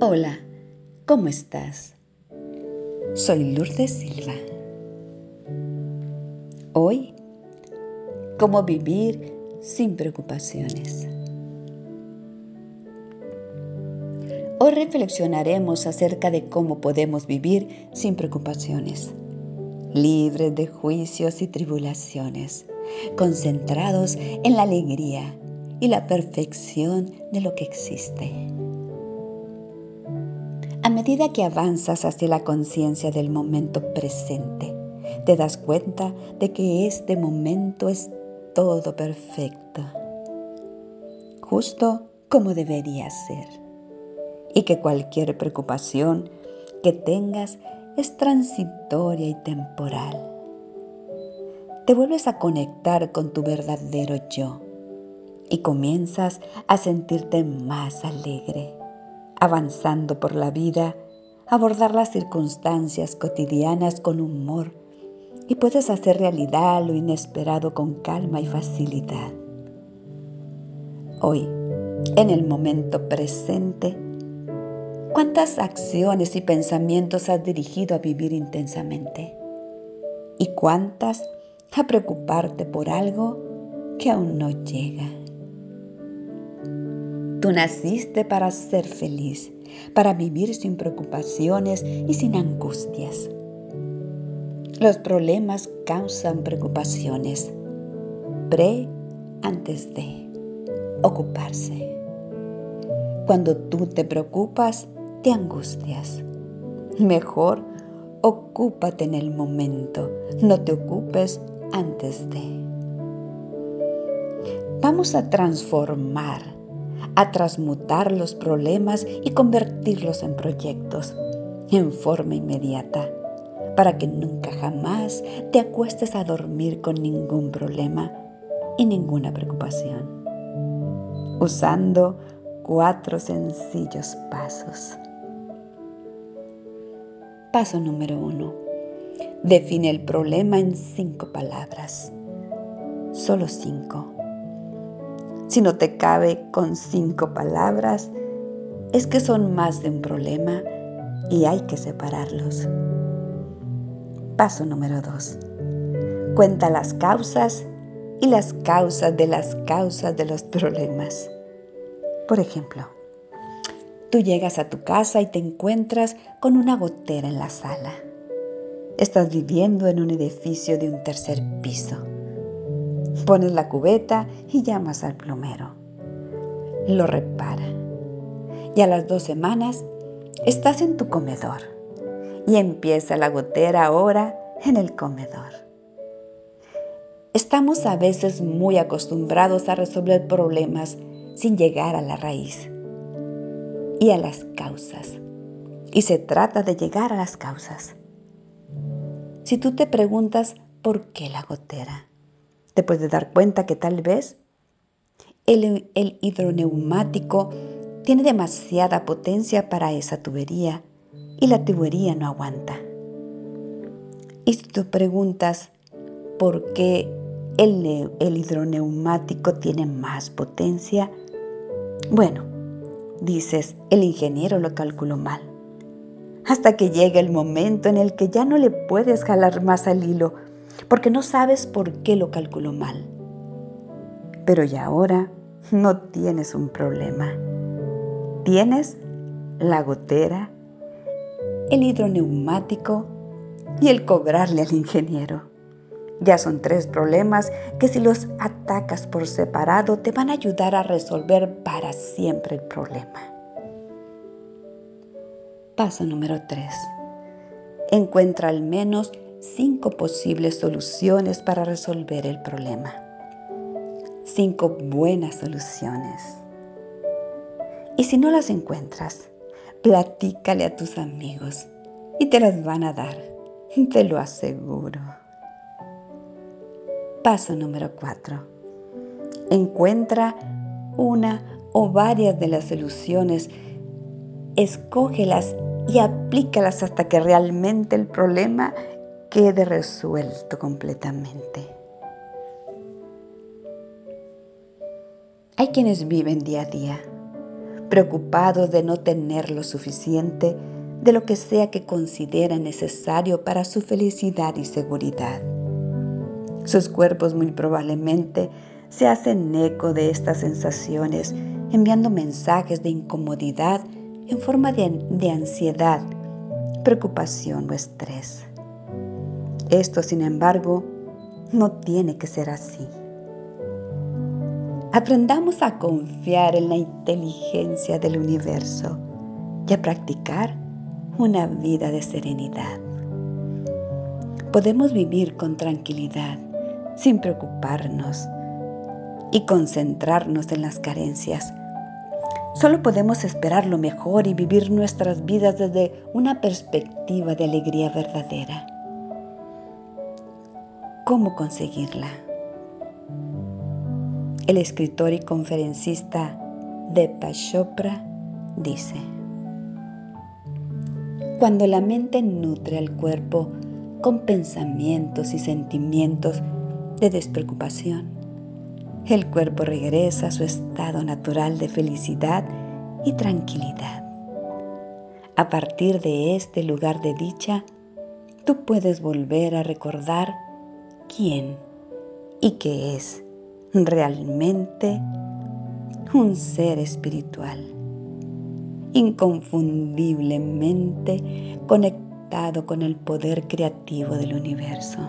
Hola, ¿cómo estás? Soy Lourdes Silva. Hoy, ¿cómo vivir sin preocupaciones? Hoy reflexionaremos acerca de cómo podemos vivir sin preocupaciones, libres de juicios y tribulaciones, concentrados en la alegría y la perfección de lo que existe. A medida que avanzas hacia la conciencia del momento presente, te das cuenta de que este momento es todo perfecto, justo como debería ser, y que cualquier preocupación que tengas es transitoria y temporal. Te vuelves a conectar con tu verdadero yo y comienzas a sentirte más alegre avanzando por la vida, abordar las circunstancias cotidianas con humor y puedes hacer realidad lo inesperado con calma y facilidad. Hoy, en el momento presente, ¿cuántas acciones y pensamientos has dirigido a vivir intensamente? ¿Y cuántas a preocuparte por algo que aún no llega? Tú naciste para ser feliz, para vivir sin preocupaciones y sin angustias. Los problemas causan preocupaciones. Pre antes de ocuparse. Cuando tú te preocupas, te angustias. Mejor ocúpate en el momento, no te ocupes antes de. Vamos a transformar a transmutar los problemas y convertirlos en proyectos en forma inmediata, para que nunca jamás te acuestes a dormir con ningún problema y ninguna preocupación, usando cuatro sencillos pasos. Paso número uno. Define el problema en cinco palabras. Solo cinco si no te cabe con cinco palabras, es que son más de un problema y hay que separarlos. Paso número dos. Cuenta las causas y las causas de las causas de los problemas. Por ejemplo, tú llegas a tu casa y te encuentras con una gotera en la sala. Estás viviendo en un edificio de un tercer piso Pones la cubeta y llamas al plomero. Lo repara. Y a las dos semanas estás en tu comedor y empieza la gotera ahora en el comedor. Estamos a veces muy acostumbrados a resolver problemas sin llegar a la raíz y a las causas. Y se trata de llegar a las causas. Si tú te preguntas por qué la gotera, te puedes dar cuenta que tal vez el, hidroneumático tiene demasiada potencia para esa tubería y la tubería no aguanta. Y si tú preguntas por qué el, el hidroneumático tiene más potencia, bueno, dices, el ingeniero lo calculó mal. Hasta que llega el momento en el que ya no le puedes jalar más al hilo porque no sabes por qué lo calculó mal. Pero ya ahora no tienes un problema. Tienes la gotera, el hidroneumático y el cobrarle al ingeniero. Ya son tres problemas que si los atacas por separado te van a ayudar a resolver para siempre el problema. Paso número 3. Encuentra al menos cinco posibles soluciones para resolver el problema. Cinco buenas soluciones. Y si no las encuentras, platícale a tus amigos y te las van a dar, te lo aseguro. Paso número 4. Encuentra una o varias de las soluciones, escógelas y aplícalas hasta que realmente el problema quede resuelto completamente. Hay quienes viven día a día, preocupados de no tener lo suficiente de lo que sea que consideran necesario para su felicidad y seguridad. Sus cuerpos muy probablemente se hacen eco de estas sensaciones, enviando mensajes de incomodidad en forma de, de ansiedad, preocupación o estrés. Esto, sin embargo, no tiene que ser así. Aprendamos a confiar en la inteligencia del universo y a practicar una vida de serenidad. Podemos vivir con tranquilidad, sin preocuparnos y concentrarnos en las carencias. Solo podemos esperar lo mejor y vivir nuestras vidas desde una perspectiva de alegría verdadera. ¿Cómo conseguirla? El escritor y conferencista Deepak Chopra dice, Cuando la mente nutre al cuerpo con pensamientos y sentimientos de despreocupación, el cuerpo regresa a su estado natural de felicidad y tranquilidad. A partir de este lugar de dicha, tú puedes volver a recordar quién y qué es realmente un ser espiritual, inconfundiblemente conectado con el poder creativo del universo.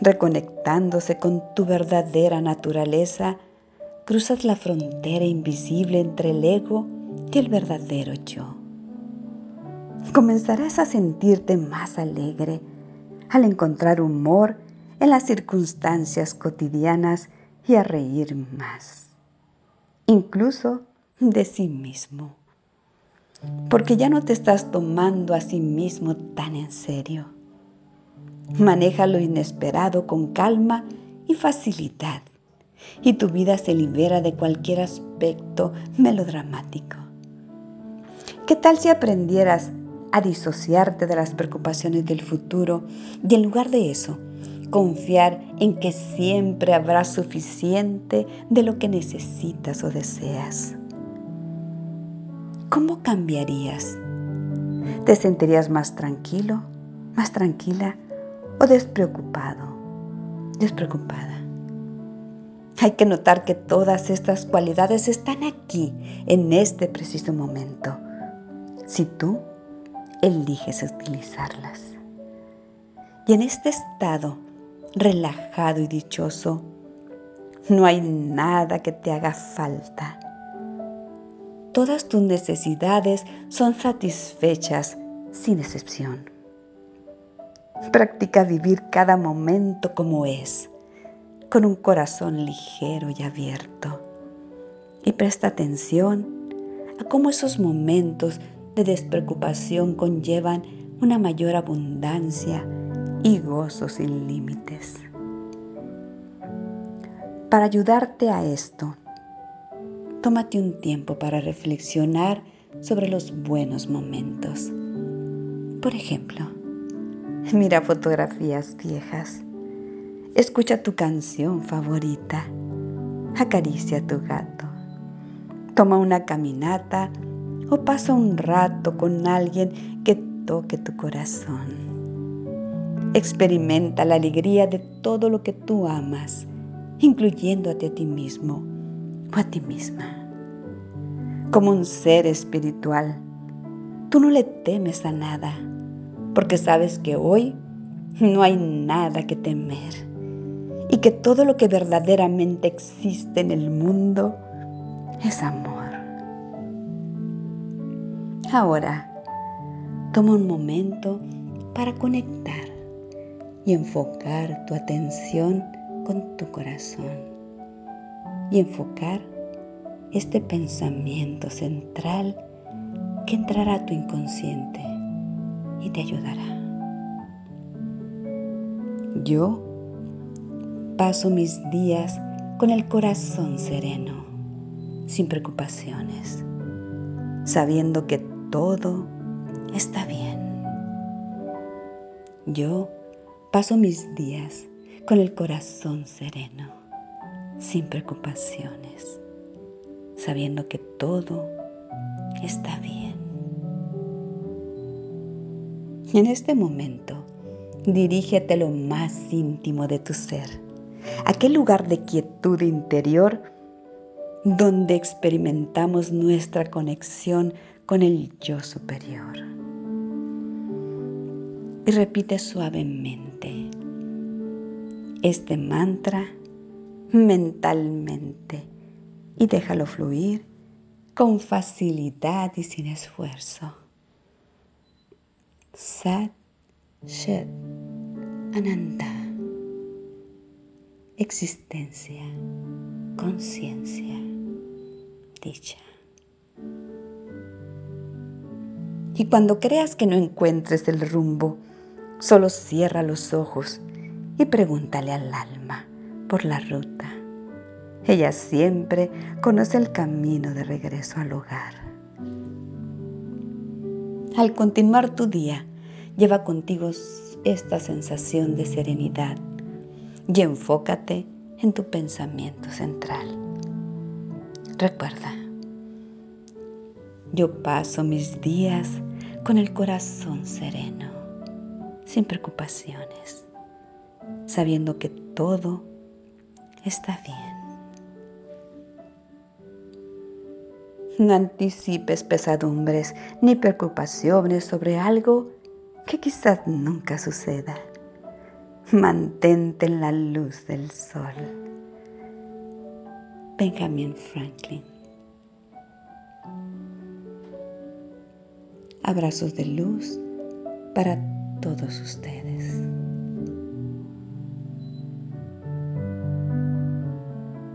Reconectándose con tu verdadera naturaleza, cruzas la frontera invisible entre el ego y el verdadero yo. Comenzarás a sentirte más alegre al encontrar humor en las circunstancias cotidianas y a reír más, incluso de sí mismo, porque ya no te estás tomando a sí mismo tan en serio. Maneja lo inesperado con calma y facilidad, y tu vida se libera de cualquier aspecto melodramático. ¿Qué tal si aprendieras a disociarte de las preocupaciones del futuro y en lugar de eso, confiar en que siempre habrá suficiente de lo que necesitas o deseas. ¿Cómo cambiarías? ¿Te sentirías más tranquilo, más tranquila o despreocupado, despreocupada? Hay que notar que todas estas cualidades están aquí, en este preciso momento, si tú eliges utilizarlas. Y en este estado relajado y dichoso. No hay nada que te haga falta. Todas tus necesidades son satisfechas sin excepción. Practica vivir cada momento como es, con un corazón ligero y abierto. Y presta atención a cómo esos momentos de despreocupación conllevan una mayor abundancia y gozo sin límites. Para ayudarte a esto, tómate un tiempo para reflexionar sobre los buenos momentos. Por ejemplo, mira fotografías viejas, escucha tu canción favorita, acaricia a tu gato, toma una caminata o pasa un rato con alguien que toque tu corazón. Experimenta la alegría de todo lo que tú amas, incluyéndote a ti mismo o a ti misma. Como un ser espiritual, tú no le temes a nada, porque sabes que hoy no hay nada que temer y que todo lo que verdaderamente existe en el mundo es amor. Ahora, toma un momento para conectar y enfocar tu atención con tu corazón y enfocar este pensamiento central que entrará a tu inconsciente y te ayudará. Yo paso mis días con el corazón sereno, sin preocupaciones, sabiendo que todo está bien. Yo paso mis días con el corazón sereno, sin preocupaciones, sabiendo que todo está bien. En este momento, dirígete a lo más íntimo de tu ser, aquel lugar de quietud interior donde experimentamos nuestra conexión con el yo superior. Y repite suavemente este mantra mentalmente y déjalo fluir con facilidad y sin esfuerzo. Sat Shet Ananda. Existencia, conciencia, dicha. Y cuando creas que no encuentres el rumbo, solo cierra los ojos y pregúntale al alma por la ruta. Ella siempre conoce el camino de regreso al hogar. Al continuar tu día, lleva contigo esta sensación de serenidad y enfócate en tu pensamiento central. Recuerda, yo paso mis días con el corazón sereno, sin preocupaciones, sabiendo que todo está bien. No anticipes pesadumbres ni preocupaciones sobre algo que quizás nunca suceda. Mantente en la luz del sol. Benjamin Franklin. Abrazos de luz para todos ustedes.